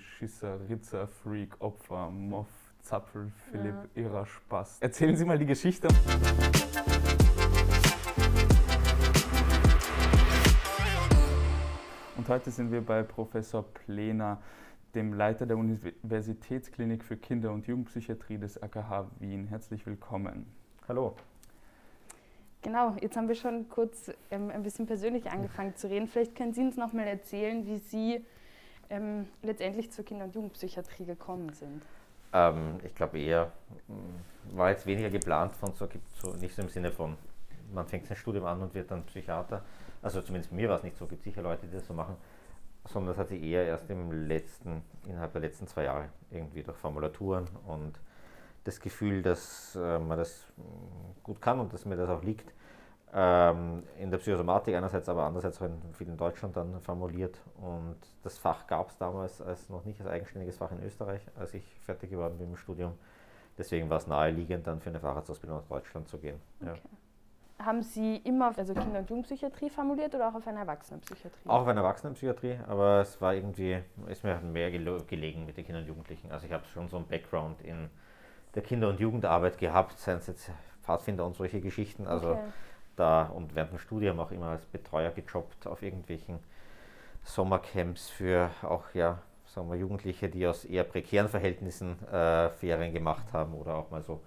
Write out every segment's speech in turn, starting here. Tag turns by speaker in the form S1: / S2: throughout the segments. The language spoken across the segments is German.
S1: Schisser, Ritzer, Freak, Opfer, Moff, Zapfel, Philipp, ja. Irrer, Spaß. Erzählen Sie mal die Geschichte. Und heute sind wir bei Professor Plener, dem Leiter der Universitätsklinik für Kinder- und Jugendpsychiatrie des AKH Wien. Herzlich willkommen.
S2: Hallo.
S3: Genau, jetzt haben wir schon kurz ähm, ein bisschen persönlich angefangen zu reden. Vielleicht können Sie uns noch mal erzählen, wie Sie ähm, letztendlich zur Kinder- und Jugendpsychiatrie gekommen sind.
S2: Ähm, ich glaube eher, mm, war jetzt weniger geplant von so, so, nicht so im Sinne von, man fängt sein Studium an und wird dann Psychiater. Also zumindest mir war es nicht so, gibt sicher Leute, die das so machen, sondern das hat sich eher erst im letzten, innerhalb der letzten zwei Jahre irgendwie durch Formulaturen und das Gefühl, dass äh, man das mm, gut kann und dass mir das auch liegt, ähm, in der Psychosomatik einerseits, aber andererseits auch in, viel in Deutschland dann formuliert. Und das Fach gab es damals als noch nicht als eigenständiges Fach in Österreich, als ich fertig geworden bin im Studium. Deswegen war es naheliegend, dann für eine Facharztausbildung nach Deutschland zu gehen. Okay.
S3: Ja. Haben Sie immer also Kinder- und Jugendpsychiatrie formuliert oder auch auf einer Erwachsenenpsychiatrie?
S2: Auch auf einer Erwachsenenpsychiatrie, aber es war irgendwie, ist mir mehr gelegen mit den Kindern und Jugendlichen. Also ich habe schon so einen Background in der Kinder- und Jugendarbeit gehabt, seien es jetzt Pfadfinder und solche Geschichten. Also okay da und während dem Studium auch immer als Betreuer gejobbt auf irgendwelchen Sommercamps für auch ja, sagen wir, Jugendliche, die aus eher prekären Verhältnissen äh, Ferien gemacht haben oder auch mal so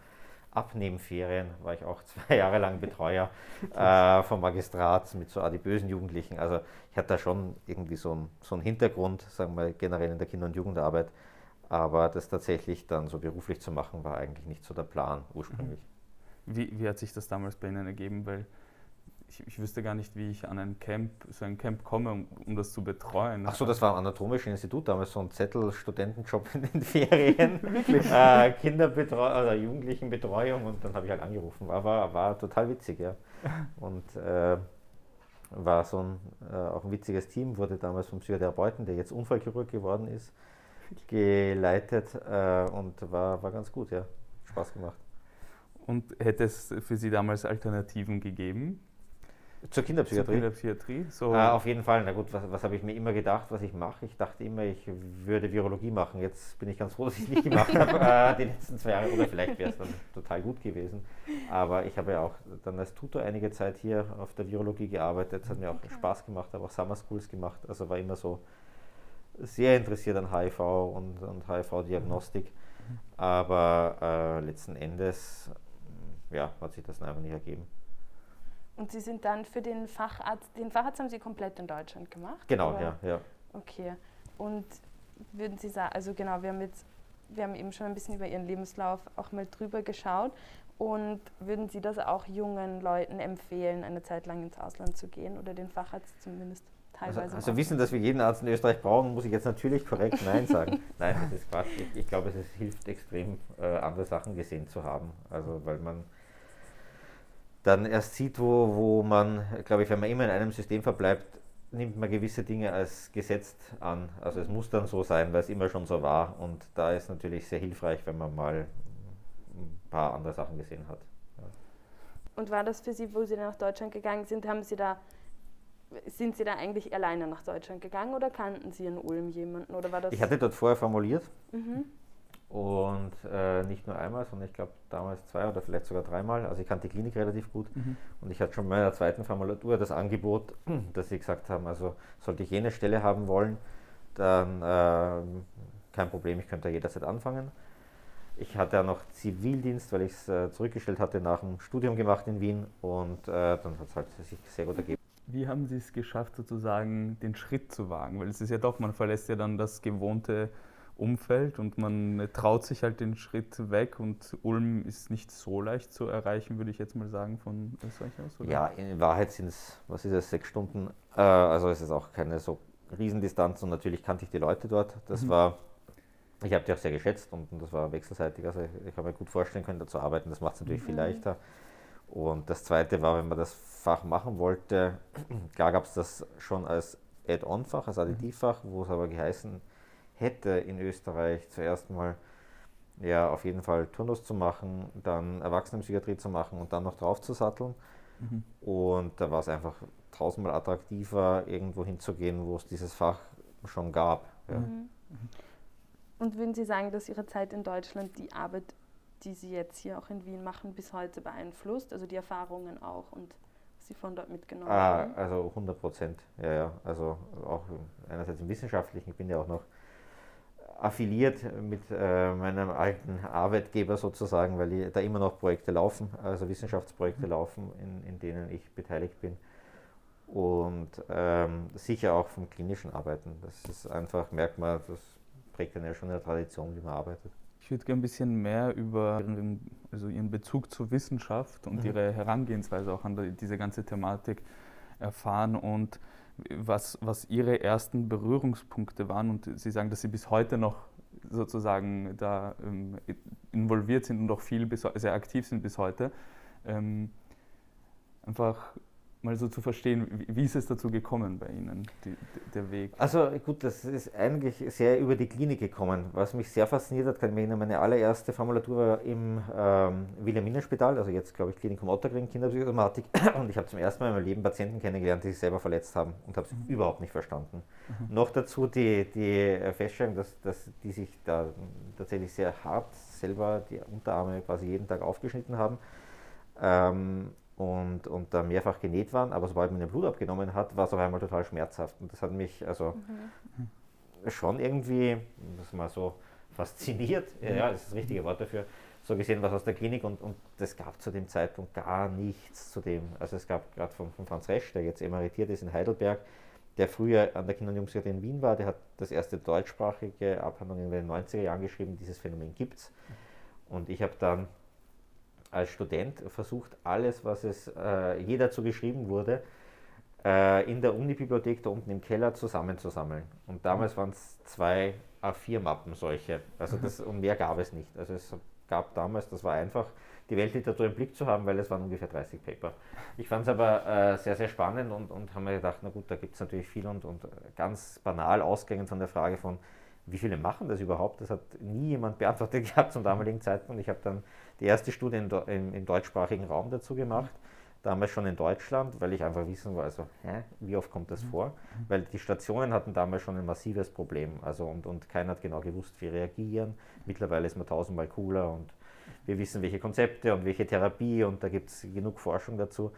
S2: Abnehmferien, war ich auch zwei Jahre lang Betreuer äh, vom Magistrat mit so adipösen Jugendlichen. Also ich hatte da schon irgendwie so einen so Hintergrund, sagen wir generell in der Kinder- und Jugendarbeit, aber das tatsächlich dann so beruflich zu machen, war eigentlich nicht so der Plan ursprünglich.
S1: Wie, wie hat sich das damals bei Ihnen ergeben? Weil ich, ich, wüsste gar nicht, wie ich an ein Camp, so ein Camp komme, um, um das zu betreuen.
S2: Ach so, das war am Anatomischen Institut damals so ein Zettel, Studentenjob in den Ferien, äh, Kinderbetreuung oder Jugendlichenbetreuung und dann habe ich halt angerufen. War, war, war total witzig, ja. Und äh, war so ein, äh, auch ein witziges Team, wurde damals vom Psychotherapeuten, der jetzt Unfallchirurg geworden ist, geleitet äh, und war, war ganz gut, ja. Spaß gemacht.
S1: Und hätte es für Sie damals Alternativen gegeben?
S2: Zur Kinderpsychiatrie? Zur
S1: Kinderpsychiatrie,
S2: so. Ah, auf jeden Fall. Na gut, was, was habe ich mir immer gedacht, was ich mache? Ich dachte immer, ich würde Virologie machen. Jetzt bin ich ganz froh, dass ich es nicht gemacht habe, äh, die letzten zwei Jahre. Oder vielleicht wäre es dann total gut gewesen. Aber ich habe ja auch dann als Tutor einige Zeit hier auf der Virologie gearbeitet. Es hat mir auch okay. Spaß gemacht, habe auch Summer Schools gemacht. Also war immer so sehr interessiert an HIV und, und HIV-Diagnostik. Mhm. Aber äh, letzten Endes ja, hat sich das einfach nicht ergeben.
S3: Und Sie sind dann für den Facharzt, den Facharzt haben Sie komplett in Deutschland gemacht?
S2: Genau, oder? ja, ja.
S3: Okay. Und würden Sie sagen, also genau, wir haben jetzt, wir haben eben schon ein bisschen über Ihren Lebenslauf auch mal drüber geschaut. Und würden Sie das auch jungen Leuten empfehlen, eine Zeit lang ins Ausland zu gehen oder den Facharzt zumindest teilweise?
S2: Also, also wissen, dass wir jeden Arzt in Österreich brauchen, muss ich jetzt natürlich korrekt Nein sagen. Nein, das ist Quatsch. Ich, ich glaube, es hilft extrem, äh, andere Sachen gesehen zu haben. Also weil man dann erst sieht, wo, wo man, glaube ich, wenn man immer in einem System verbleibt, nimmt man gewisse Dinge als gesetzt an. Also es muss dann so sein, weil es immer schon so war. Und da ist natürlich sehr hilfreich, wenn man mal ein paar andere Sachen gesehen hat. Ja.
S3: Und war das für Sie, wo Sie nach Deutschland gegangen sind, haben Sie da, sind Sie da eigentlich alleine nach Deutschland gegangen oder kannten Sie in Ulm jemanden? Oder war das
S2: ich hatte dort vorher formuliert. Mhm. Und äh, nicht nur einmal, sondern ich glaube damals zwei oder vielleicht sogar dreimal. Also ich kannte die Klinik relativ gut. Mhm. Und ich hatte schon bei meiner zweiten Formulatur das Angebot, dass sie gesagt haben, also sollte ich jene Stelle haben wollen, dann äh, kein Problem, ich könnte jederzeit anfangen. Ich hatte ja noch Zivildienst, weil ich es äh, zurückgestellt hatte, nach dem Studium gemacht in Wien und äh, dann hat es halt sich sehr gut ergeben.
S1: Wie haben Sie es geschafft, sozusagen den Schritt zu wagen? Weil es ist ja doch, man verlässt ja dann das gewohnte Umfeld und man traut sich halt den Schritt weg und Ulm ist nicht so leicht zu erreichen, würde ich jetzt mal sagen, von Österreich aus.
S2: Oder? Ja, in Wahrheit sind es, was ist es, sechs Stunden. Äh, also es ist auch keine so Riesendistanz und natürlich kannte ich die Leute dort. Das mhm. war, ich habe die auch sehr geschätzt und, und das war wechselseitig. Also ich, ich habe mir gut vorstellen können, da zu arbeiten. Das macht es natürlich mhm. viel leichter. Und das Zweite war, wenn man das Fach machen wollte, klar gab es das schon als Add-on-Fach, als Additivfach, wo es aber geheißen hätte in Österreich zuerst mal ja, auf jeden Fall Turnus zu machen, dann Erwachsenenpsychiatrie zu machen und dann noch drauf zu satteln. Mhm. Und da war es einfach tausendmal attraktiver, irgendwo hinzugehen, wo es dieses Fach schon gab. Ja. Mhm.
S3: mhm. Und würden Sie sagen, dass Ihre Zeit in Deutschland die Arbeit, die Sie jetzt hier auch in Wien machen, bis heute beeinflusst? Also die Erfahrungen auch und was Sie von dort mitgenommen
S2: ah,
S3: haben?
S2: Also 100 Prozent, ja, ja. Also auch einerseits im Wissenschaftlichen, ich bin ja auch noch affiliiert mit äh, meinem alten Arbeitgeber sozusagen, weil die, da immer noch Projekte laufen, also Wissenschaftsprojekte mhm. laufen, in, in denen ich beteiligt bin. Und ähm, sicher auch vom klinischen Arbeiten. Das ist einfach, merkt man, das prägt dann ja schon eine Tradition, wie man arbeitet.
S1: Ich würde gerne ein bisschen mehr über ihren, also ihren Bezug zur Wissenschaft und mhm. ihre Herangehensweise auch an die, diese ganze Thematik erfahren und was, was Ihre ersten Berührungspunkte waren. Und Sie sagen, dass Sie bis heute noch sozusagen da ähm, involviert sind und auch viel bis, sehr aktiv sind bis heute. Ähm, einfach mal so zu verstehen, wie, ist es dazu gekommen bei Ihnen, die, der Weg?
S2: Also gut, das ist eigentlich sehr über die Klinik gekommen. Was mich sehr fasziniert hat, kann ich mich erinnern, meine allererste Formulatur war im ähm, Wilhelmina-Spital, also jetzt glaube ich Klinikum Ottergring, Kinderpsychosomatik. Und ich habe zum ersten Mal in meinem Leben Patienten kennengelernt, die sich selber verletzt haben und habe es mhm. überhaupt nicht verstanden. Mhm. Noch dazu die, die Feststellung, dass, dass die sich da tatsächlich sehr hart selber die Unterarme quasi jeden Tag aufgeschnitten haben. Ähm, und, und da mehrfach genäht waren, aber sobald man den Blut abgenommen hat, war es auf einmal total schmerzhaft. Und das hat mich also mhm. schon irgendwie, das mal so fasziniert, ja, ja, das ist das richtige Wort dafür, so gesehen was aus der Klinik und, und das gab zu dem Zeitpunkt gar nichts zu dem. Also es gab gerade von, von Franz Resch, der jetzt emeritiert ist in Heidelberg, der früher an der Kinder- und Jugendpsychiatrie in Wien war, der hat das erste deutschsprachige Abhandlung in den 90er Jahren geschrieben, dieses Phänomen gibt es. Und ich habe dann als Student versucht, alles, was es äh, je dazu geschrieben wurde, äh, in der Uni-Bibliothek da unten im Keller zusammenzusammeln. Und damals waren es zwei A4-Mappen solche. Also das, und mehr gab es nicht. Also es gab damals, das war einfach, die Weltliteratur im Blick zu haben, weil es waren ungefähr 30 Paper. Ich fand es aber äh, sehr, sehr spannend und, und habe mir gedacht, na gut, da gibt es natürlich viel und, und ganz banal ausgehend von der Frage von, wie viele machen das überhaupt? Das hat nie jemand beantwortet gehabt zum damaligen Zeitpunkt. Ich habe dann die erste Studie im, im, im, deutschsprachigen Raum dazu gemacht, damals schon in Deutschland, weil ich einfach wissen wollte, also, hä, wie oft kommt das vor? Weil die Stationen hatten damals schon ein massives Problem also, und, und keiner hat genau gewusst, wie reagieren. Mittlerweile ist man tausendmal cooler und wir wissen, welche Konzepte und welche Therapie und da gibt es genug Forschung dazu.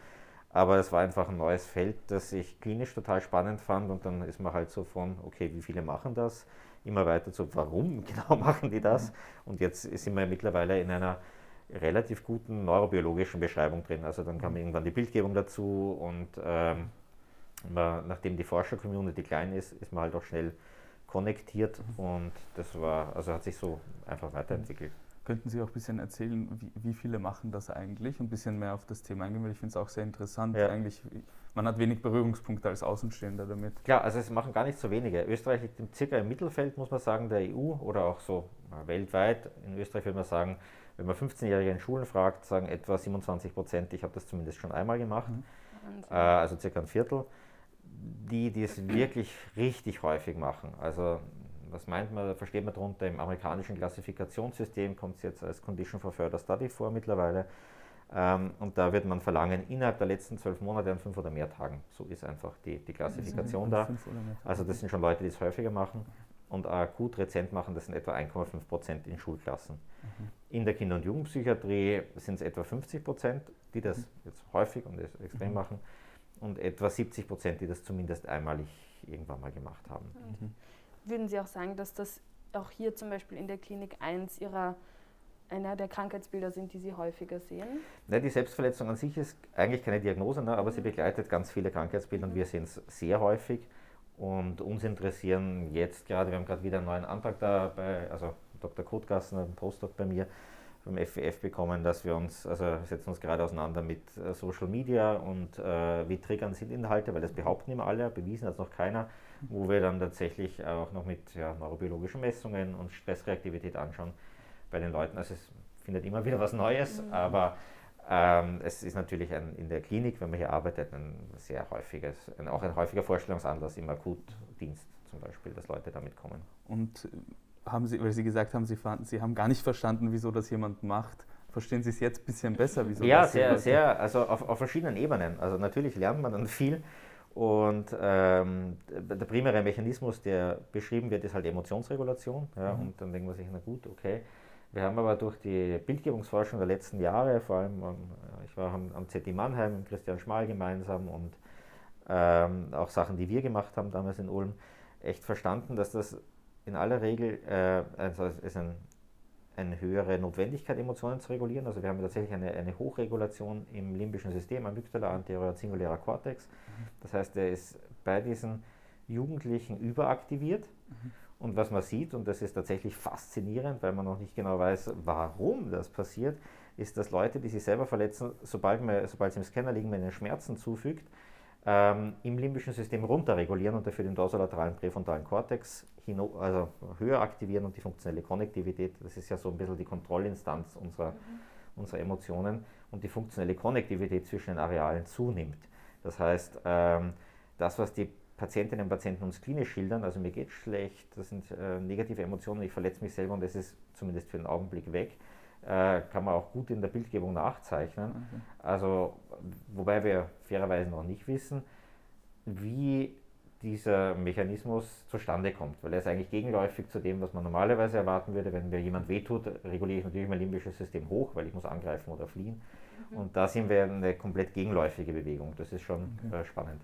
S2: Aber es war einfach ein neues Feld, das ich klinisch total spannend fand und dann ist man halt so von, okay, wie viele machen das? immer weiter zu, warum genau machen die das? Und jetzt sind wir mittlerweile in einer relativ guten neurobiologischen Beschreibung drin. Also dann kam irgendwann die Bildgebung dazu und ähm, man, nachdem die Forscher-Community klein ist, ist man halt auch schnell konnektiert und das war, also hat sich so einfach weiterentwickelt.
S1: Könnten Sie auch ein bisschen erzählen, wie, wie viele machen das eigentlich? Ein bisschen mehr auf das Thema eingehen, weil ich finde es auch sehr interessant. Ja. Eigentlich, man hat wenig Berührungspunkte als Außenstehender damit.
S2: Klar, also es machen gar nicht so wenige. Österreich liegt circa im Mittelfeld, muss man sagen, der EU oder auch so weltweit. In Österreich würde man sagen, wenn man 15-Jährige in Schulen fragt, sagen etwa 27 Prozent, ich habe das zumindest schon einmal gemacht, mhm. äh, also circa ein Viertel, die, die es wirklich richtig häufig machen. Also was meint man, versteht man darunter? Im amerikanischen Klassifikationssystem kommt es jetzt als Condition for Further Study vor mittlerweile. Ähm, und da wird man verlangen, innerhalb der letzten zwölf Monate an fünf oder mehr Tagen. So ist einfach die, die Klassifikation da. Also das sind schon Leute, die es häufiger machen. Und akut rezent machen, das sind etwa 1,5 Prozent in Schulklassen. Mhm. In der Kinder- und Jugendpsychiatrie sind es etwa 50 Prozent, die das mhm. jetzt häufig und extrem mhm. machen. Und etwa 70 Prozent, die das zumindest einmalig irgendwann mal gemacht haben.
S3: Mhm würden Sie auch sagen, dass das auch hier zum Beispiel in der Klinik 1 Ihrer einer der Krankheitsbilder sind, die Sie häufiger sehen?
S2: Ne, die Selbstverletzung an sich ist eigentlich keine Diagnose, ne, aber mhm. sie begleitet ganz viele Krankheitsbilder und wir sehen es sehr häufig. Und uns interessieren jetzt gerade, wir haben gerade wieder einen neuen Antrag da bei, also Dr. Kotgassen, ein Postdoc bei mir, beim FWF bekommen, dass wir uns, also setzen uns gerade auseinander mit äh, Social Media und äh, wie triggern sind Inhalte, weil das behaupten immer alle, bewiesen hat es noch keiner wo wir dann tatsächlich auch noch mit ja, neurobiologischen Messungen und Stressreaktivität anschauen bei den Leuten. Also es findet immer wieder was Neues, mhm. aber es ist natürlich ein, in der Klinik, wenn man hier arbeitet, ein sehr häufiges, ein, auch ein häufiger Vorstellungsanlass im Akutdienst zum Beispiel, dass Leute damit kommen.
S1: Und haben Sie, weil Sie gesagt haben, Sie, Sie haben gar nicht verstanden, wieso das jemand macht. Verstehen Sie es jetzt ein bisschen besser? Wieso
S2: ja, sehr, sehr, also auf, auf verschiedenen Ebenen. Also natürlich lernt man dann viel Und ähm, der primäre Mechanismus, der beschrieben wird, ist halt Emotionsregulation. Ja, mhm. Und dann denkt man sich, na gut, okay. Wir haben aber durch die Bildgebungsforschung der letzten Jahre, vor allem, ich war am, am ZD Mannheim mit Christian Schmal gemeinsam und ähm, auch Sachen, die wir gemacht haben damals in Ulm, echt verstanden, dass das in aller Regel äh, also ist ein, eine höhere Notwendigkeit, Emotionen zu regulieren. Also wir haben tatsächlich eine, eine Hochregulation im limbischen System, Amygdala, anteriorer singulärer Cortex. Das heißt, der ist bei diesen Jugendlichen überaktiviert. Mhm. Und was man sieht, und das ist tatsächlich faszinierend, weil man noch nicht genau weiß, warum das passiert, ist, dass Leute, die sich selber verletzen, sobald, man, sobald sie im Scanner liegen, man ihnen Schmerzen zufügt, ähm, im limbischen System runterregulieren und dafür den dorsolateralen präfrontalen Kortex also höher aktivieren und die funktionelle Konnektivität, das ist ja so ein bisschen die Kontrollinstanz unserer, mhm. unserer Emotionen und die funktionelle Konnektivität zwischen den Arealen zunimmt. Das heißt, ähm, das, was die Patientinnen und Patienten uns klinisch schildern, also mir geht schlecht, das sind äh, negative Emotionen, ich verletze mich selber und das ist zumindest für den Augenblick weg, äh, kann man auch gut in der Bildgebung nachzeichnen. Okay. Also, wobei wir fairerweise noch nicht wissen, wie dieser Mechanismus zustande kommt, weil er ist eigentlich gegenläufig zu dem, was man normalerweise erwarten würde. Wenn mir jemand wehtut, reguliere ich natürlich mein limbisches System hoch, weil ich muss angreifen oder fliehen. Mhm. Und da sind wir eine komplett gegenläufige Bewegung. Das ist schon okay. äh, spannend.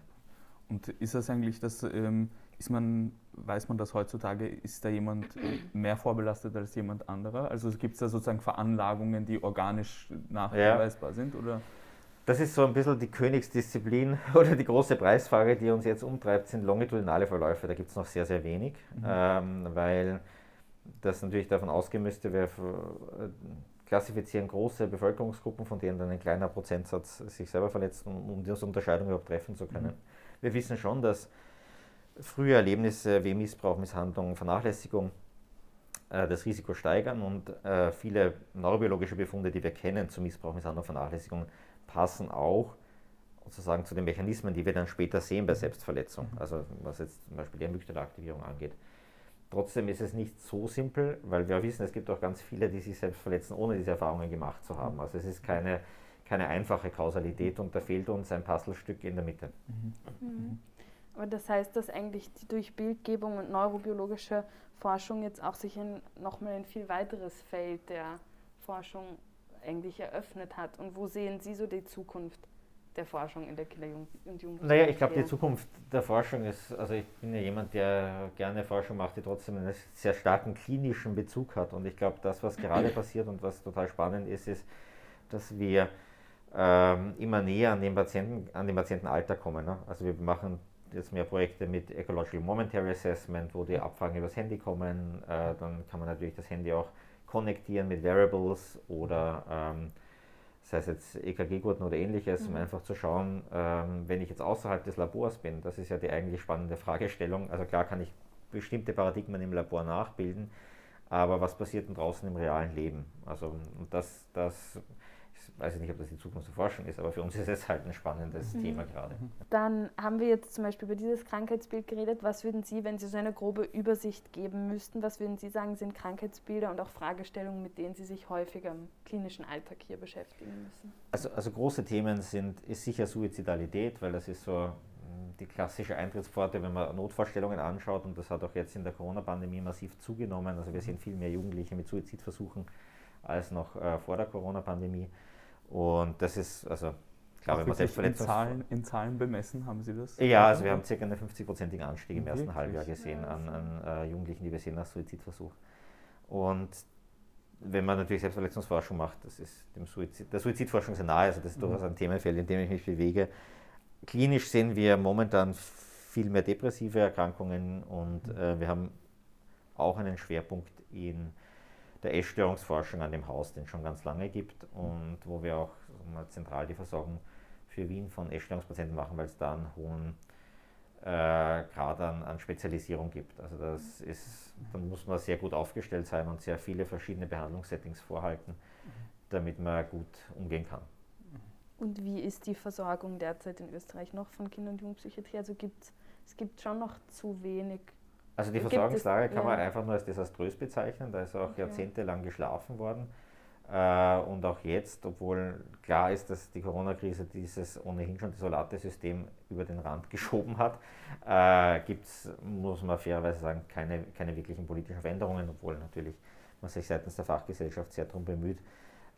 S1: Und ist das eigentlich, das, ähm, ist man, weiß man das heutzutage, ist da jemand mehr vorbelastet als jemand anderer? Also gibt es da sozusagen Veranlagungen, die organisch nachweisbar ja. sind? Oder?
S2: Das ist so ein bisschen die Königsdisziplin oder die große Preisfrage, die uns jetzt umtreibt, sind longitudinale Verläufe. Da gibt es noch sehr, sehr wenig, mhm. ähm, weil das natürlich davon ausgehen müsste, wir klassifizieren große Bevölkerungsgruppen, von denen dann ein kleiner Prozentsatz sich selber verletzt, um, um diese Unterscheidung überhaupt treffen zu können. Mhm. Wir wissen schon, dass frühe Erlebnisse wie Missbrauch, Misshandlung, Vernachlässigung äh, das Risiko steigern und äh, viele neurobiologische Befunde, die wir kennen zu Missbrauch, Misshandlung, Vernachlässigung, passen auch sozusagen zu den Mechanismen, die wir dann später sehen bei Selbstverletzung, mhm. also was jetzt zum Beispiel die Amygdala-Aktivierung angeht. Trotzdem ist es nicht so simpel, weil wir wissen, es gibt auch ganz viele, die sich selbst verletzen, ohne diese Erfahrungen gemacht zu haben. Mhm. Also es ist keine, keine einfache Kausalität und da fehlt uns ein Puzzlestück in der Mitte. Mhm.
S3: Mhm. Aber das heißt, dass eigentlich die durch Bildgebung und neurobiologische Forschung jetzt auch sich nochmal ein viel weiteres Feld der Forschung eigentlich eröffnet hat. Und wo sehen Sie so die Zukunft der Forschung in der Kinder- und Jugendlichen?
S2: Naja, ich glaube, die Zukunft der Forschung ist, also ich bin ja jemand, der gerne Forschung macht, die trotzdem einen sehr starken klinischen Bezug hat. Und ich glaube, das, was gerade passiert und was total spannend ist, ist, dass wir ähm, immer näher an den Patienten, an den Patientenalter kommen. Ne? Also wir machen jetzt mehr Projekte mit Ecological Momentary Assessment, wo die Abfragen übers Handy kommen. Äh, dann kann man natürlich das Handy auch konnektieren mit Variables oder ähm, sei es jetzt EKG-Gurten oder ähnliches, mhm. um einfach zu schauen, ähm, wenn ich jetzt außerhalb des Labors bin, das ist ja die eigentlich spannende Fragestellung. Also klar kann ich bestimmte Paradigmen im Labor nachbilden, aber was passiert denn draußen im realen Leben? Also und das, das weiß ich nicht, ob das die Zukunft der Forschung ist, aber für uns ist es halt ein spannendes mhm. Thema gerade.
S3: Dann haben wir jetzt zum Beispiel über dieses Krankheitsbild geredet. Was würden Sie, wenn Sie so eine grobe Übersicht geben müssten, was würden Sie sagen, sind Krankheitsbilder und auch Fragestellungen, mit denen Sie sich häufiger im klinischen Alltag hier beschäftigen müssen?
S2: Also, also große Themen sind, ist sicher Suizidalität, weil das ist so hm, die klassische Eintrittspforte, wenn man Notvorstellungen anschaut und das hat auch jetzt in der Corona-Pandemie massiv zugenommen. Also wir sehen viel mehr Jugendliche mit Suizidversuchen als noch äh, vor der Corona-Pandemie. Und das ist, also
S1: klar, wenn man Selbstverletzung. In Zahlen, in Zahlen bemessen haben Sie das?
S2: Ja, also wir haben circa einen 50-prozentigen Anstieg im ersten Halbjahr gesehen an, an äh, Jugendlichen, die wir sehen nach Suizidversuch. Und wenn man natürlich Selbstverletzungsforschung macht, das ist dem Suizid, der Suizidforschung sehr nahe, also das ist mhm. durchaus ein Themenfeld, in dem ich mich bewege. Klinisch sehen wir momentan viel mehr depressive Erkrankungen und mhm. äh, wir haben auch einen Schwerpunkt in der Essstörungsforschung an dem Haus, den es schon ganz lange gibt und wo wir auch mal zentral die Versorgung für Wien von Essstörungspatienten machen, weil es da einen hohen äh, Grad an, an, Spezialisierung gibt. Also das ist, dann muss man sehr gut aufgestellt sein und sehr viele verschiedene Behandlungssettings vorhalten, damit man gut umgehen kann.
S3: Und wie ist die Versorgung derzeit in Österreich noch von Kinder- und Jugendpsychiatrie? Also gibt es gibt schon noch zu wenig
S2: also die Versorgungslage kann man einfach nur als desaströs bezeichnen, da ist auch okay. jahrzehntelang geschlafen worden. Äh, und auch jetzt, obwohl klar ist, dass die Corona-Krise dieses ohnehin schon desolate System über den Rand geschoben hat, äh, gibt es, muss man fairerweise sagen, keine, keine wirklichen politischen Veränderungen, obwohl natürlich man sich seitens der Fachgesellschaft sehr darum bemüht.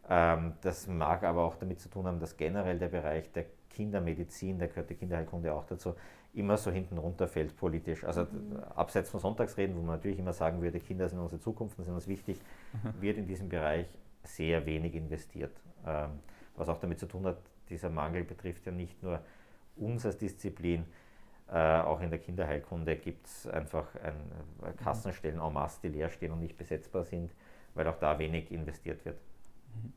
S2: Ähm, das mag aber auch damit zu tun haben, dass generell der Bereich der Kindermedizin, da gehört die Kinderheilkunde auch dazu, immer so hinten runterfällt politisch. Also mhm. abseits von Sonntagsreden, wo man natürlich immer sagen würde, Kinder sind unsere Zukunft und sind uns wichtig, mhm. wird in diesem Bereich sehr wenig investiert. Ähm, was auch damit zu tun hat, dieser Mangel betrifft ja nicht nur uns als Disziplin, äh, auch in der Kinderheilkunde gibt es einfach ein, äh, Kassenstellen en masse, die leer stehen und nicht besetzbar sind, weil auch da wenig investiert wird. Mhm.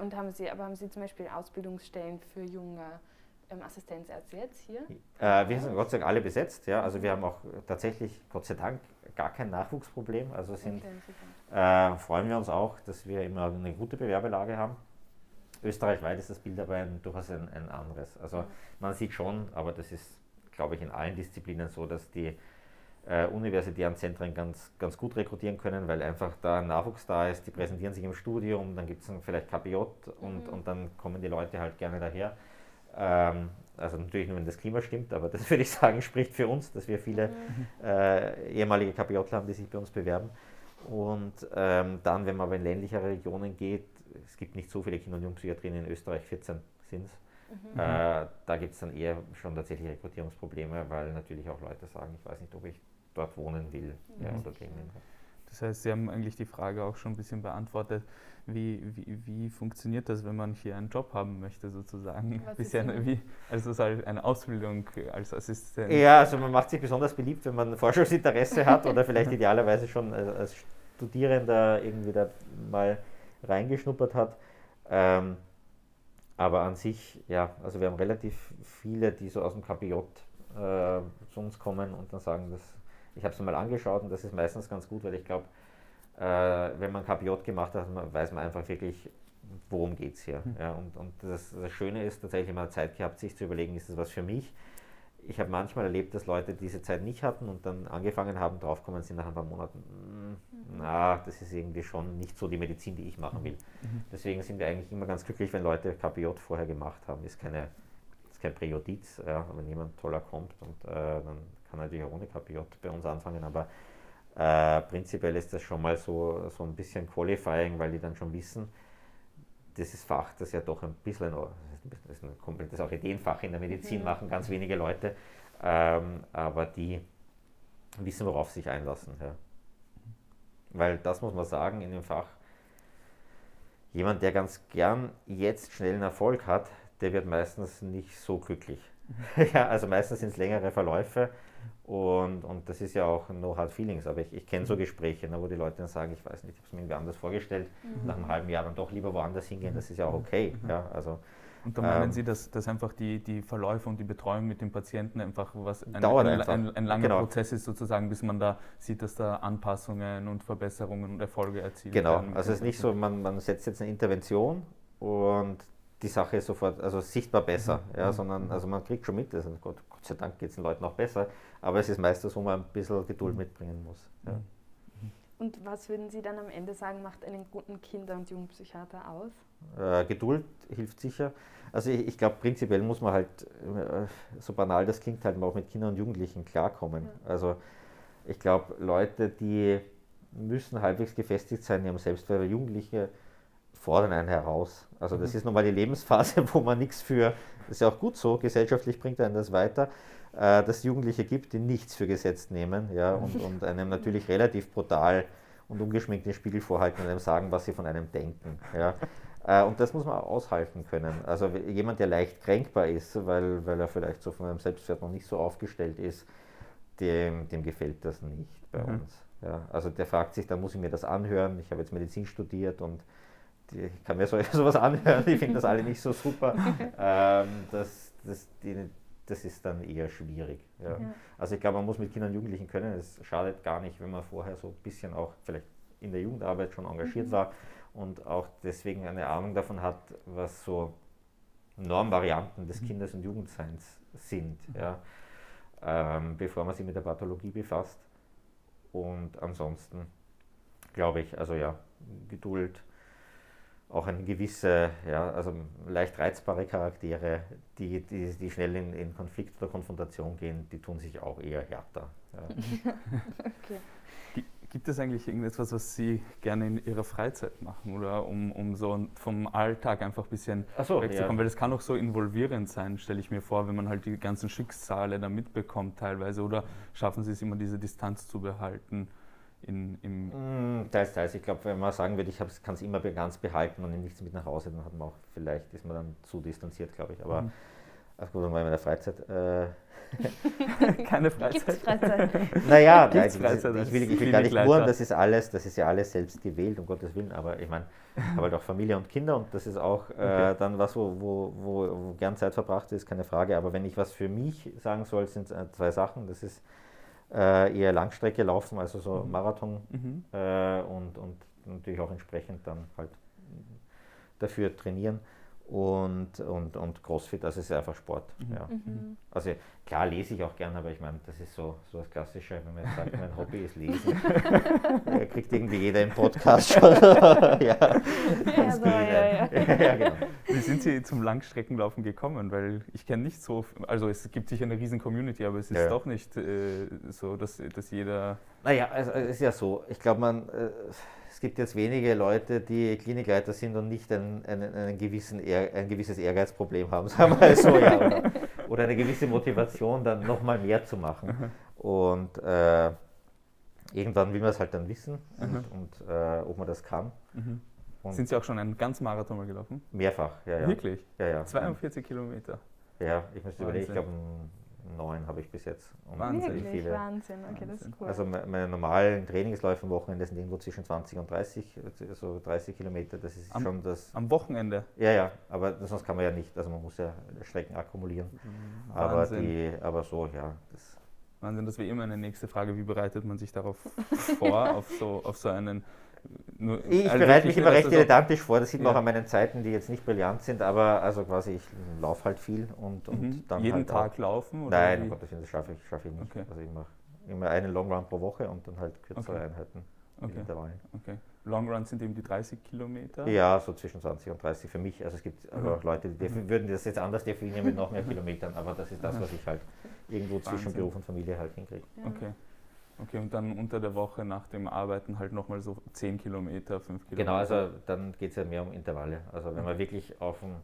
S3: Und haben Sie, aber haben Sie zum Beispiel Ausbildungsstellen für junge ähm, Assistenzärzte jetzt hier?
S2: Äh, wir sind Gott sei Dank alle besetzt, ja. Also wir haben auch tatsächlich, Gott sei Dank, gar kein Nachwuchsproblem. Also sind, okay, äh, freuen wir uns auch, dass wir immer eine gute Bewerbelage haben. Österreichweit ist das Bild aber ein, durchaus ein, ein anderes. Also man sieht schon, aber das ist, glaube ich, in allen Disziplinen so, dass die äh, universitären Zentren ganz, ganz gut rekrutieren können, weil einfach da ein Nachwuchs da ist, die präsentieren sich im Studium, dann gibt es vielleicht KPJ und, mhm. und dann kommen die Leute halt gerne daher. Ähm, also natürlich nur, wenn das Klima stimmt, aber das würde ich sagen, spricht für uns, dass wir viele mhm. äh, ehemalige KPJ haben, die sich bei uns bewerben. Und ähm, dann, wenn man aber in ländlichere Regionen geht, es gibt nicht so viele Kinder- und Jugendpsychiatrien in Österreich, 14 sind es. Mhm. Äh, da gibt es dann eher schon tatsächlich Rekrutierungsprobleme, weil natürlich auch Leute sagen, ich weiß nicht, ob ich dort wohnen will mhm. ja, oder leben will.
S1: Das heißt, Sie haben eigentlich die Frage auch schon ein bisschen beantwortet. Wie, wie, wie funktioniert das, wenn man hier einen Job haben möchte, sozusagen? Bisschen, wie, also so eine Ausbildung als Assistent?
S2: Ja, also man macht sich besonders beliebt, wenn man Forschungsinteresse hat oder vielleicht idealerweise schon als Studierender irgendwie da mal reingeschnuppert hat. Ähm, aber an sich, ja, also wir haben relativ viele, die so aus dem KPJ äh, zu uns kommen und dann sagen, dass ich habe es mal angeschaut und das ist meistens ganz gut, weil ich glaube, äh, wenn man KPJ gemacht hat, weiß man einfach wirklich, worum geht es hier. Mhm. Ja, und und das, das, Schöne ist tatsächlich mal Zeit gehabt, sich zu überlegen, ist das was für mich? Ich habe manchmal erlebt, dass Leute diese Zeit nicht hatten und dann angefangen haben, draufgekommen sind nach ein paar Monaten, hm, mhm. na, das ist irgendwie schon nicht so die Medizin, die ich machen will. Mhm. Deswegen sind wir eigentlich immer ganz glücklich, wenn Leute KPJ vorher gemacht haben. Ist keine ist kein Präjudiz, ja, wenn jemand toller kommt und äh, dann kann er natürlich auch ohne KPJ bei uns anfangen, aber äh, prinzipiell ist das schon mal so, so ein bisschen Qualifying, weil die dann schon wissen, dieses Fach, das ja doch ein bisschen, das ist ein komplettes auch Ideenfach in der Medizin, mhm. machen ganz wenige Leute, ähm, aber die wissen, worauf sie sich einlassen. Ja. Weil das muss man sagen, in dem Fach, jemand, der ganz gern jetzt schnellen Erfolg hat, der wird meistens nicht so glücklich. Mhm. ja, also meistens sind es längere Verläufe und, und das ist ja auch no hard feelings, aber ich, ich kenne so mhm. Gespräche, ne, wo die Leute dann sagen, ich weiß nicht, ich habe es mir irgendwie anders vorgestellt, mhm. nach einem halben Jahr dann doch lieber woanders hingehen, das ist ja auch okay. Mhm. Ja, also,
S1: und da meinen ähm, Sie, dass, dass einfach die, die Verläufe und die Betreuung mit den Patienten einfach was ein, dauert ein, einfach. ein, ein langer genau. Prozess ist sozusagen, bis man da sieht, dass da Anpassungen und Verbesserungen und Erfolge erzielt
S2: genau. werden. Genau, also es ist nicht so, man, man setzt jetzt eine Intervention und die Sache ist sofort also sichtbar besser, mhm. ja, sondern also man kriegt schon mit, also Gott, Gott sei Dank geht es den Leuten auch besser, aber es ist meistens, wo man ein bisschen Geduld mhm. mitbringen muss. Ja. Mhm.
S3: Und was würden Sie dann am Ende sagen, macht einen guten Kinder- und Jugendpsychiater aus?
S2: Äh, Geduld hilft sicher. Also ich, ich glaube, prinzipiell muss man halt, äh, so banal das klingt, halt auch mit Kindern und Jugendlichen klarkommen. Ja. Also ich glaube, Leute, die müssen halbwegs gefestigt sein in ihrem Selbstwert, weil Jugendliche fordern einen heraus. Also das mhm. ist nochmal die Lebensphase, wo man nichts für, das ist ja auch gut so, gesellschaftlich bringt einen das weiter, äh, dass es Jugendliche gibt, die nichts für gesetzt nehmen ja, und, und einem natürlich relativ brutal und ungeschminkt den Spiegel vorhalten und einem sagen, was sie von einem denken. Ja. Äh, und das muss man aushalten können. Also jemand, der leicht kränkbar ist, weil, weil er vielleicht so von einem Selbstwert noch nicht so aufgestellt ist, dem, dem gefällt das nicht bei mhm. uns. Ja. Also der fragt sich, da muss ich mir das anhören, ich habe jetzt Medizin studiert und ich kann mir so, sowas anhören, ich finde das alle nicht so super. ähm, das, das, die, das ist dann eher schwierig. Ja. Ja. Also ich glaube, man muss mit Kindern und Jugendlichen können. Es schadet gar nicht, wenn man vorher so ein bisschen auch vielleicht in der Jugendarbeit schon engagiert mhm. war und auch deswegen eine Ahnung davon hat, was so Normvarianten des mhm. Kindes- und Jugendseins sind, mhm. ja. Ähm, bevor man sich mit der Pathologie befasst. Und ansonsten glaube ich. Also ja, Geduld, auch eine gewisse, ja, also leicht reizbare Charaktere, die, die, die schnell in, in Konflikt oder Konfrontation gehen, die tun sich auch eher härter. Ja.
S1: okay. Gibt es eigentlich irgendetwas, was Sie gerne in Ihrer Freizeit machen oder um, um so vom Alltag einfach ein bisschen so, wegzukommen? Ja. Weil das kann auch so involvierend sein, stelle ich mir vor, wenn man halt die ganzen Schicksale da mitbekommt teilweise. Oder schaffen Sie es immer, diese Distanz zu behalten? In, im
S2: mm, teils, teils. Ich glaube, wenn man sagen würde, ich kann es immer ganz behalten und nichts mit nach Hause, dann hat man auch vielleicht, ist man dann zu distanziert, glaube ich. Aber mhm. gut, in meiner Freizeit. Äh,
S1: Keine Freizeit.
S3: Gibt's Freizeit?
S2: Naja, Gibt's Freizeit ich, will, ich will gar nicht murren, das ist alles, das ist ja alles selbst gewählt, um Gottes Willen, aber ich meine, ich habe halt auch Familie und Kinder und das ist auch äh, okay. dann was, wo, wo, wo, wo, gern Zeit verbracht ist, keine Frage. Aber wenn ich was für mich sagen soll, sind äh, zwei Sachen. Das ist äh, eher Langstrecke laufen, also so mhm. Marathon mhm. Äh, und, und natürlich auch entsprechend dann halt dafür trainieren und, und, und CrossFit, also es ist einfach Sport. Mhm. Ja. Mhm. Also klar lese ich auch gerne, aber ich meine, das ist so, so das Klassische, wenn man jetzt sagt, mein Hobby ist Lesen. kriegt irgendwie jeder im Podcast schon. ja, ja,
S1: so, ja, ja. ja, genau. Wie sind Sie zum Langstreckenlaufen gekommen? Weil ich kenne nicht so, also es gibt sicher eine riesen Community, aber es ist ja. doch nicht äh, so, dass, dass jeder...
S2: Naja, also es ist ja so, ich glaube, man... Äh, es gibt jetzt wenige Leute, die Klinikleiter sind und nicht ein, ein, einen gewissen, ein gewisses Ehrgeizproblem haben, sagen wir mal so, ja, oder, oder, eine gewisse Motivation, dann nochmal mehr zu machen. Und äh, irgendwann will man es halt dann wissen und, mhm. und äh, ob man das kann.
S1: Mhm. Sind Sie auch schon einen ganzen Marathon mal gelaufen?
S2: Mehrfach, ja, ja.
S1: Wirklich?
S2: Ja, ja.
S1: 42 Kilometer.
S2: Ja, ich müsste überlegen, ich glaube neun habe ich bis jetzt.
S3: Und Wahnsinn. Viele. Wahnsinn, okay, das ist cool.
S2: Also meine normalen Trainingsläufe am Wochenende sind irgendwo zwischen 20 und 30, so 30 Kilometer, das ist
S1: am,
S2: schon das...
S1: Am Wochenende?
S2: Ja, ja, aber sonst kann man ja nicht, also man muss ja Strecken akkumulieren. Mhm. Aber, die, aber so, ja. Das
S1: Wahnsinn, das wäre immer eine nächste Frage, wie bereitet man sich darauf vor, auf so, auf so einen
S2: nur, ich also bereite mich immer recht dilettantisch vor, das sieht man ja. auch an meinen Zeiten, die jetzt nicht brillant sind, aber also quasi ich laufe halt viel und, und
S1: mhm. dann. Jeden halt Tag auch. laufen?
S2: Oder Nein, um Gottes Willen, das schaffe ich, schaffe ich nicht. Okay. Also ich mache immer einen Long Run pro Woche und dann halt kürzere okay. Einheiten.
S1: Okay. okay. Long Run sind eben die 30 Kilometer?
S2: Ja, so zwischen 20 und 30 für mich. Also es gibt aber auch Leute, die mhm. würden das jetzt anders definieren mit noch mehr Kilometern, aber das ist das, was ich halt irgendwo Wahnsinn. zwischen Beruf und Familie halt hinkriege.
S1: Ja. Okay. Okay, und dann unter der Woche nach dem Arbeiten halt nochmal so 10 Kilometer, 5 Kilometer.
S2: Genau, also dann geht es ja mehr um Intervalle. Also wenn man wirklich auf dem,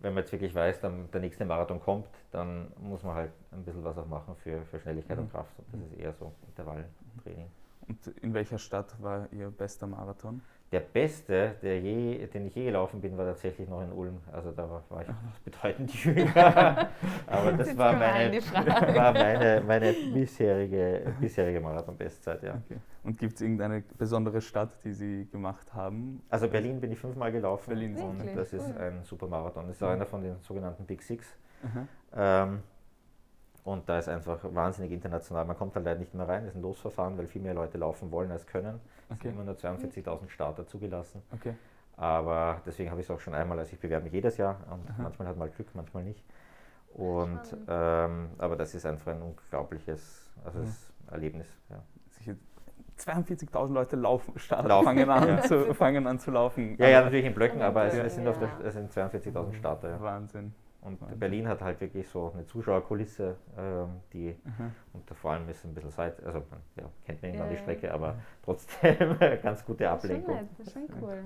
S2: wenn man jetzt wirklich weiß, dann der nächste Marathon kommt, dann muss man halt ein bisschen was auch machen für, für Schnelligkeit mhm. und Kraft. Und das ist eher so Intervalltraining.
S1: Und in welcher Stadt war Ihr bester Marathon?
S2: Der beste, der je, den ich je gelaufen bin, war tatsächlich noch in Ulm. Also da war, war ich noch bedeutend jünger. Aber das war meine, war meine, meine bisherige, bisherige Marathon-Bestzeit, ja. Okay.
S1: Und gibt es irgendeine besondere Stadt, die Sie gemacht haben?
S2: Also Berlin bin ich fünfmal gelaufen. Berlin und das ist ein super Marathon. Das ist auch einer von den sogenannten Big Six. Ähm, und da ist einfach wahnsinnig international. Man kommt halt leider nicht mehr rein, das ist ein Losverfahren, weil viel mehr Leute laufen wollen als können. Es okay. sind immer nur 42.000 Starter zugelassen.
S1: Okay.
S2: Aber deswegen habe ich es auch schon einmal, also ich bewerbe mich jedes Jahr und Aha. manchmal hat man Glück, manchmal nicht. Und, ähm, aber das ist einfach ein unglaubliches also mhm. Erlebnis. Ja.
S1: 42.000 Leute laufen, starten, laufen. Fangen, an ja. zu, fangen an zu laufen.
S2: Ja, ja, natürlich in Blöcken, aber es, es sind, ja. sind 42.000 Starter. Ja.
S1: Wahnsinn.
S2: Und Wahnsinn. Berlin hat halt wirklich so eine Zuschauerkulisse, ähm, die mhm. und vor allem ist ein bisschen Zeit, also man ja, kennt man irgendwann ja, die Strecke, aber trotzdem ganz gute Ablenkung.
S3: Das ist schon, nett, das ist schon cool.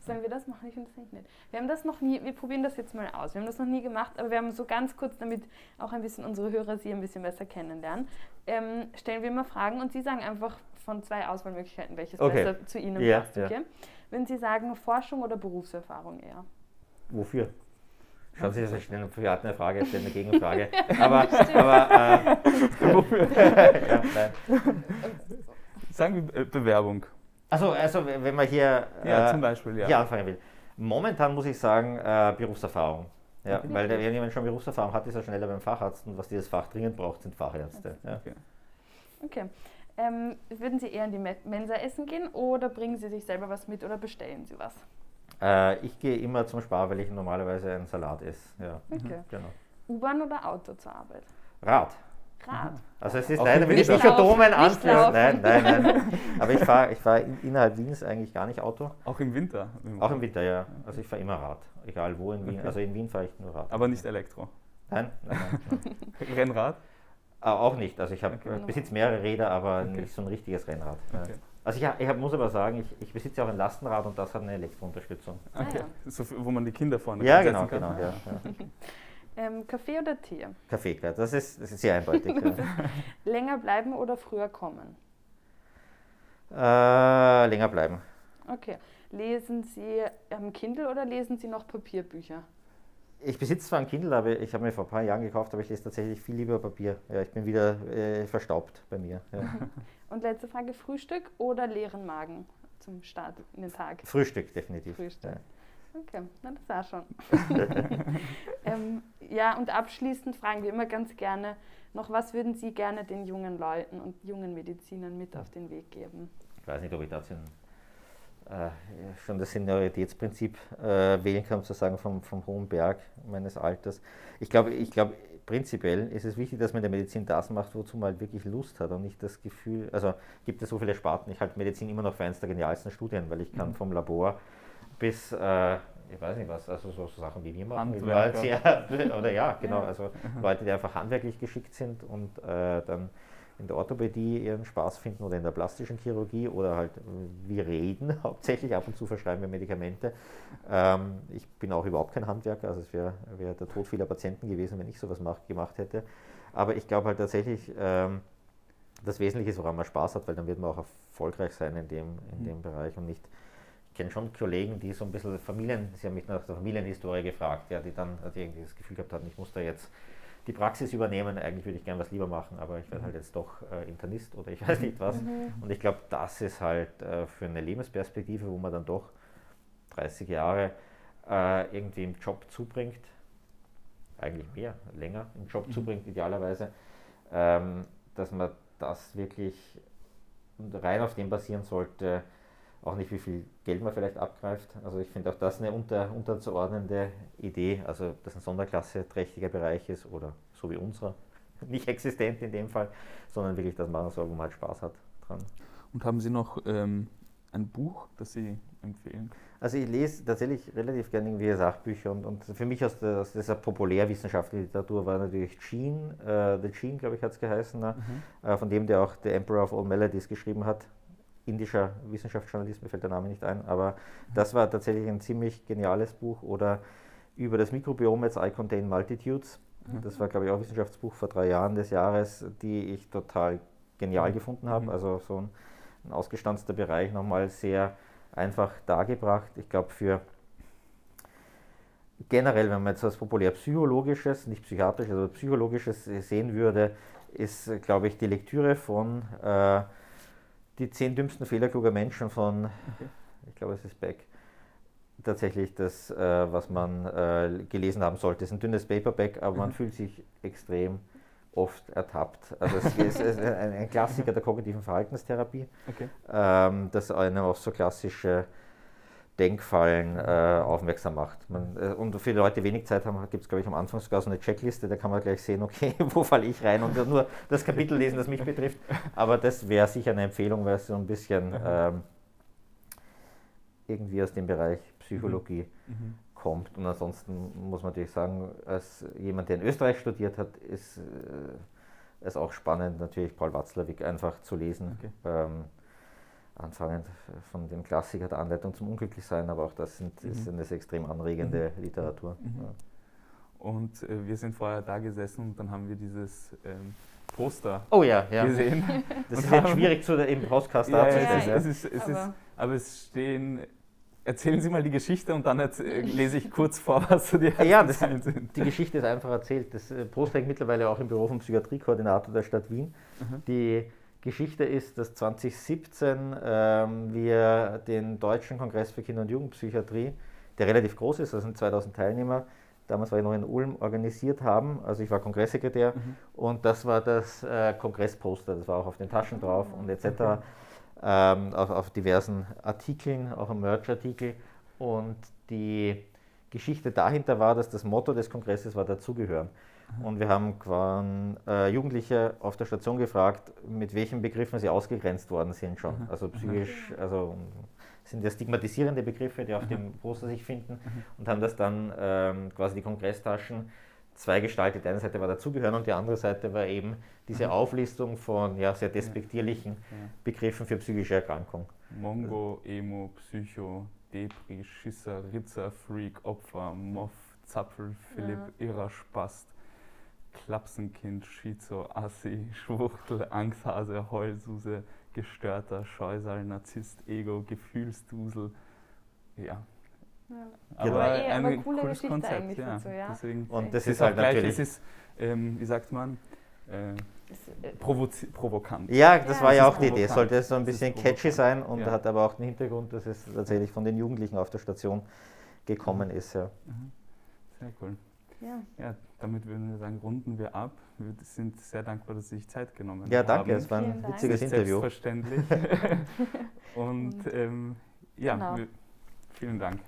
S3: Sollen wir das machen? Ich finde das nicht nett. Wir haben das noch nie, wir probieren das jetzt mal aus. Wir haben das noch nie gemacht, aber wir haben so ganz kurz, damit auch ein bisschen unsere Hörer Sie ein bisschen besser kennenlernen, ähm, stellen wir mal Fragen und Sie sagen einfach von zwei Auswahlmöglichkeiten, welches okay. besser zu Ihnen ja, passt. Okay? Ja. Würden Sie sagen, Forschung oder Berufserfahrung eher?
S2: Wofür? Schauen Sie, dass ich schnell eine private Frage stelle, eine Gegenfrage. aber, aber äh, wofür?
S1: ja, Sagen wir äh, Bewerbung.
S2: Also, also wenn man hier,
S1: ja, äh, zum Beispiel, ja.
S2: hier anfangen will. Momentan muss ich sagen, äh, Berufserfahrung. Ja, okay. weil der, wenn jemand schon Berufserfahrung hat, ist er schneller beim Facharzt und was dieses Fach dringend braucht, sind Fachärzte. Ja.
S3: Okay. okay. Ähm, würden Sie eher in die Mensa essen gehen oder bringen Sie sich selber was mit oder bestellen Sie was?
S2: Äh, ich gehe immer zum Spar, weil ich normalerweise einen Salat esse. Ja.
S3: Okay. Genau. U-Bahn oder Auto zur Arbeit?
S2: Rad.
S3: Rad.
S2: Also es ist
S1: Auch
S2: leider
S1: im Winter?
S2: Psychodomen
S3: Nicht
S2: anführen.
S3: laufen.
S2: Nein, nein, nein. Aber ich fahre ich fahr in- innerhalb Wiens eigentlich gar nicht Auto.
S1: Auch im Winter.
S2: Auch im Winter, ja. Also ich fahre immer Rad. Egal wo in Wien.
S1: Okay.
S2: Also in Wien fahre ich nur Rad.
S1: Aber nicht Elektro.
S2: Nein, nein, nein. nein.
S1: Rennrad?
S2: Ah, auch nicht. Also ich habe
S1: Okay.
S2: besitze mehrere Räder, aber
S1: Okay.
S2: nicht so ein richtiges Rennrad. Ja. Also ich, ich hab, muss aber sagen, ich, ich besitze auch ein Lastenrad und das hat eine Elektrounterstützung.
S3: Ah,
S1: Okay.
S3: ja.
S1: So, wo man die Kinder vorne
S2: Ja, genau,
S1: kann.
S2: genau. Ja, ja.
S3: Ähm, Kaffee oder Tee?
S2: Kaffee, klar. Das ist, das ist sehr eindeutig. ja.
S3: Länger bleiben oder früher kommen?
S2: äh, länger bleiben.
S3: Okay. Lesen Sie am Kindle oder lesen Sie noch Papierbücher?
S2: Ich besitze zwar ein Kindle, aber ich habe mir vor ein paar Jahren gekauft, aber ich lese tatsächlich viel lieber Papier. Ja, ich bin wieder äh, verstaubt bei mir. Ja.
S3: Und letzte Frage, Frühstück oder leeren Magen zum Start in den Tag?
S2: Frühstück, definitiv.
S3: Frühstück. Okay, na das war schon. ähm, ja, und abschließend fragen wir immer ganz gerne noch, was würden Sie gerne den jungen Leuten und jungen Medizinern mit auf den Weg geben?
S2: Ich weiß nicht, ob ich dazu äh, schon das Senioritätsprinzip äh, wählen kann, sozusagen vom, vom hohen Berg meines Alters. Ich glaube, ich glaube, prinzipiell ist es wichtig, dass man in der Medizin das macht, wozu man halt wirklich Lust hat und nicht das Gefühl, also gibt es so viele Sparten, ich halte Medizin immer noch für eines der genialsten Studien, weil ich kann
S1: Mhm.
S2: vom Labor bis, äh, ich weiß nicht was, also so Sachen wie wir machen,
S1: Handwerker.
S2: oder ja, genau, also Leute, die einfach handwerklich geschickt sind und äh, dann in der Orthopädie ihren Spaß finden oder in der plastischen Chirurgie oder halt äh, wir reden hauptsächlich, ab und zu verschreiben wir Medikamente. Ähm, ich bin auch überhaupt kein Handwerker, also es wäre wär der Tod vieler Patienten gewesen, wenn ich sowas mach, gemacht hätte. Aber ich glaube halt tatsächlich, ähm, das Wesentliche ist, woran man Spaß hat, weil dann wird man auch erfolgreich sein in dem, in
S1: Mhm.
S2: dem Bereich und nicht. Ich kenne schon Kollegen, die so ein bisschen Familien, sie haben mich nach der Familienhistorie gefragt, ja, die dann also irgendwie das Gefühl gehabt hatten, ich muss da jetzt die Praxis übernehmen, eigentlich würde ich gern was lieber machen, aber ich werde halt jetzt doch äh, Internist oder ich weiß nicht was. Und ich glaube, das ist halt äh, für eine Lebensperspektive, wo man dann doch 30 Jahre äh, irgendwie im Job zubringt, eigentlich mehr, länger im Job
S1: Mhm.
S2: zubringt, idealerweise, ähm, dass man das wirklich rein auf dem basieren sollte, auch nicht wie viel Geld man vielleicht abgreift. Also ich finde auch das eine unter, unterzuordnende Idee, also dass ein Sonderklasse trächtiger Bereich ist oder so wie unserer, nicht existent in dem Fall, sondern wirklich das machen soll, wo man halt Spaß hat dran.
S1: Und haben Sie noch ähm, ein Buch, das Sie empfehlen?
S2: Also ich lese tatsächlich relativ gerne irgendwie Sachbücher und, und für mich aus, der, aus dieser populärwissenschaftlichen Literatur war natürlich Gene, äh, The Gene, glaube ich, hat es geheißen, ne? äh, von dem der auch The Emperor of All Melodies geschrieben hat. Indischer Wissenschaftsjournalist, mir fällt der Name nicht ein, aber das war tatsächlich ein ziemlich geniales Buch. Oder über das Mikrobiom jetzt I Contain Multitudes. Das war, glaube ich, auch ein Wissenschaftsbuch vor drei Jahren des Jahres, die ich total genial
S1: Mhm.
S2: gefunden habe.
S1: Mhm.
S2: Also so ein, ein ausgestanzter Bereich nochmal sehr einfach dargebracht. Ich glaube, für generell, wenn man jetzt was populär-psychologisches, nicht psychiatrisches, aber psychologisches sehen würde, ist, glaube ich, die Lektüre von äh, Die zehn dümmsten Fehler kluger Menschen von, ich glaube, es ist Beck, tatsächlich das, äh, was man äh, gelesen haben sollte. Es ist ein dünnes Paperback, aber man
S1: Mhm.
S2: fühlt sich extrem oft ertappt. Also es ist, es ist ein, ein Klassiker der kognitiven Verhaltenstherapie
S1: Okay.
S2: ähm, das einem auf so klassische Denkfallen äh, aufmerksam macht. Man, äh, und für Leute, die wenig Zeit haben, gibt es, glaube ich, am Anfang sogar so eine Checkliste, da kann man gleich sehen, okay, wo falle ich rein und nur das Kapitel lesen, das mich betrifft. Aber das wäre sicher eine Empfehlung, weil es so ein bisschen ähm, irgendwie aus dem Bereich Psychologie
S1: Mhm.
S2: kommt. Und ansonsten muss man natürlich sagen, als jemand, der in Österreich studiert hat, ist äh, es auch spannend, natürlich Paul Watzlawick einfach zu lesen.
S1: Okay.
S2: Ähm, anfangend von dem Klassiker der Anleitung zum Unglücklichsein, aber auch das sind, ist
S1: Mhm.
S2: eine sehr extrem anregende Literatur.
S1: Mhm.
S2: Ja.
S1: Und äh, wir sind vorher da gesessen und dann haben wir dieses ähm, Poster
S2: Oh ja, ja.
S1: gesehen.
S2: Das
S1: Und
S2: ist jetzt
S1: haben-
S2: schwierig zu, im Podcast
S1: Ja, ja,
S2: darzustellen.
S1: es,
S2: Ja,
S1: ist, es, ist, es ist,
S3: Aber-
S1: aber es stehen. Erzählen Sie mal die Geschichte und dann äh, lese ich kurz vor, was so die ersten
S2: Ja, das-
S1: Zeilen sind.
S2: Die Geschichte ist einfach erzählt. Das äh, Poster hängt mittlerweile auch im Büro vom Psychiatriekoordinator der Stadt Wien.
S1: Mhm.
S2: Die Geschichte ist, dass 2017 ähm, wir den Deutschen Kongress für Kinder- und Jugendpsychiatrie, der relativ groß ist, das sind 2000 Teilnehmer, damals war ich noch in Ulm, organisiert haben. Also ich war Kongresssekretär
S1: Mhm.
S2: und das war das äh, Kongressposter, das war auch auf den Taschen drauf und etc. Ähm, auf, auf diversen Artikeln, auch am Merch-Artikel. Und die Geschichte dahinter war, dass das Motto des Kongresses war dazugehören. Und wir haben quasi äh, Jugendliche auf der Station gefragt, mit welchen Begriffen sie ausgegrenzt worden sind schon. Also psychisch, also sind ja stigmatisierende Begriffe, die auf dem Poster sich finden. Und haben das dann ähm, quasi die Kongresstaschen zweigestaltet. Die eine Seite war dazugehören und die andere Seite war eben diese Auflistung von ja, sehr despektierlichen Begriffen für psychische Erkrankungen.
S1: Mongo, Emo, Psycho, Depri, Schisser, Ritzer, Freak, Opfer, Moff, Zapfel, Philipp, ja. Irrer, Spast, Klapsenkind, Schizo, Assi, Schwuchtel, Angsthase, Heulsuse, Gestörter, Scheusal, Narzisst, Ego, Gefühlsdusel. Ja.
S3: ja. Aber, aber, eh, aber ein cooles Geschichte Konzept, ja. Dazu, ja.
S2: Deswegen und das ist, ist halt
S1: gleich, natürlich. Es ist, ähm, wie sagt man, äh, äh provokant.
S2: Ja, das ja, war ja auch die Idee. Es sollte so ein bisschen catchy sein und ja. hat aber auch den Hintergrund, dass es tatsächlich von den Jugendlichen auf der Station gekommen mhm. ist. Ja. Mhm.
S1: Sehr cool. Ja. ja, damit würden wir sagen, runden wir ab. Wir sind sehr dankbar, dass Sie sich Zeit genommen haben.
S2: Ja, danke, es war ein witziges. Interview.
S1: Selbstverständlich. und ähm, ja, genau. wir, vielen Dank.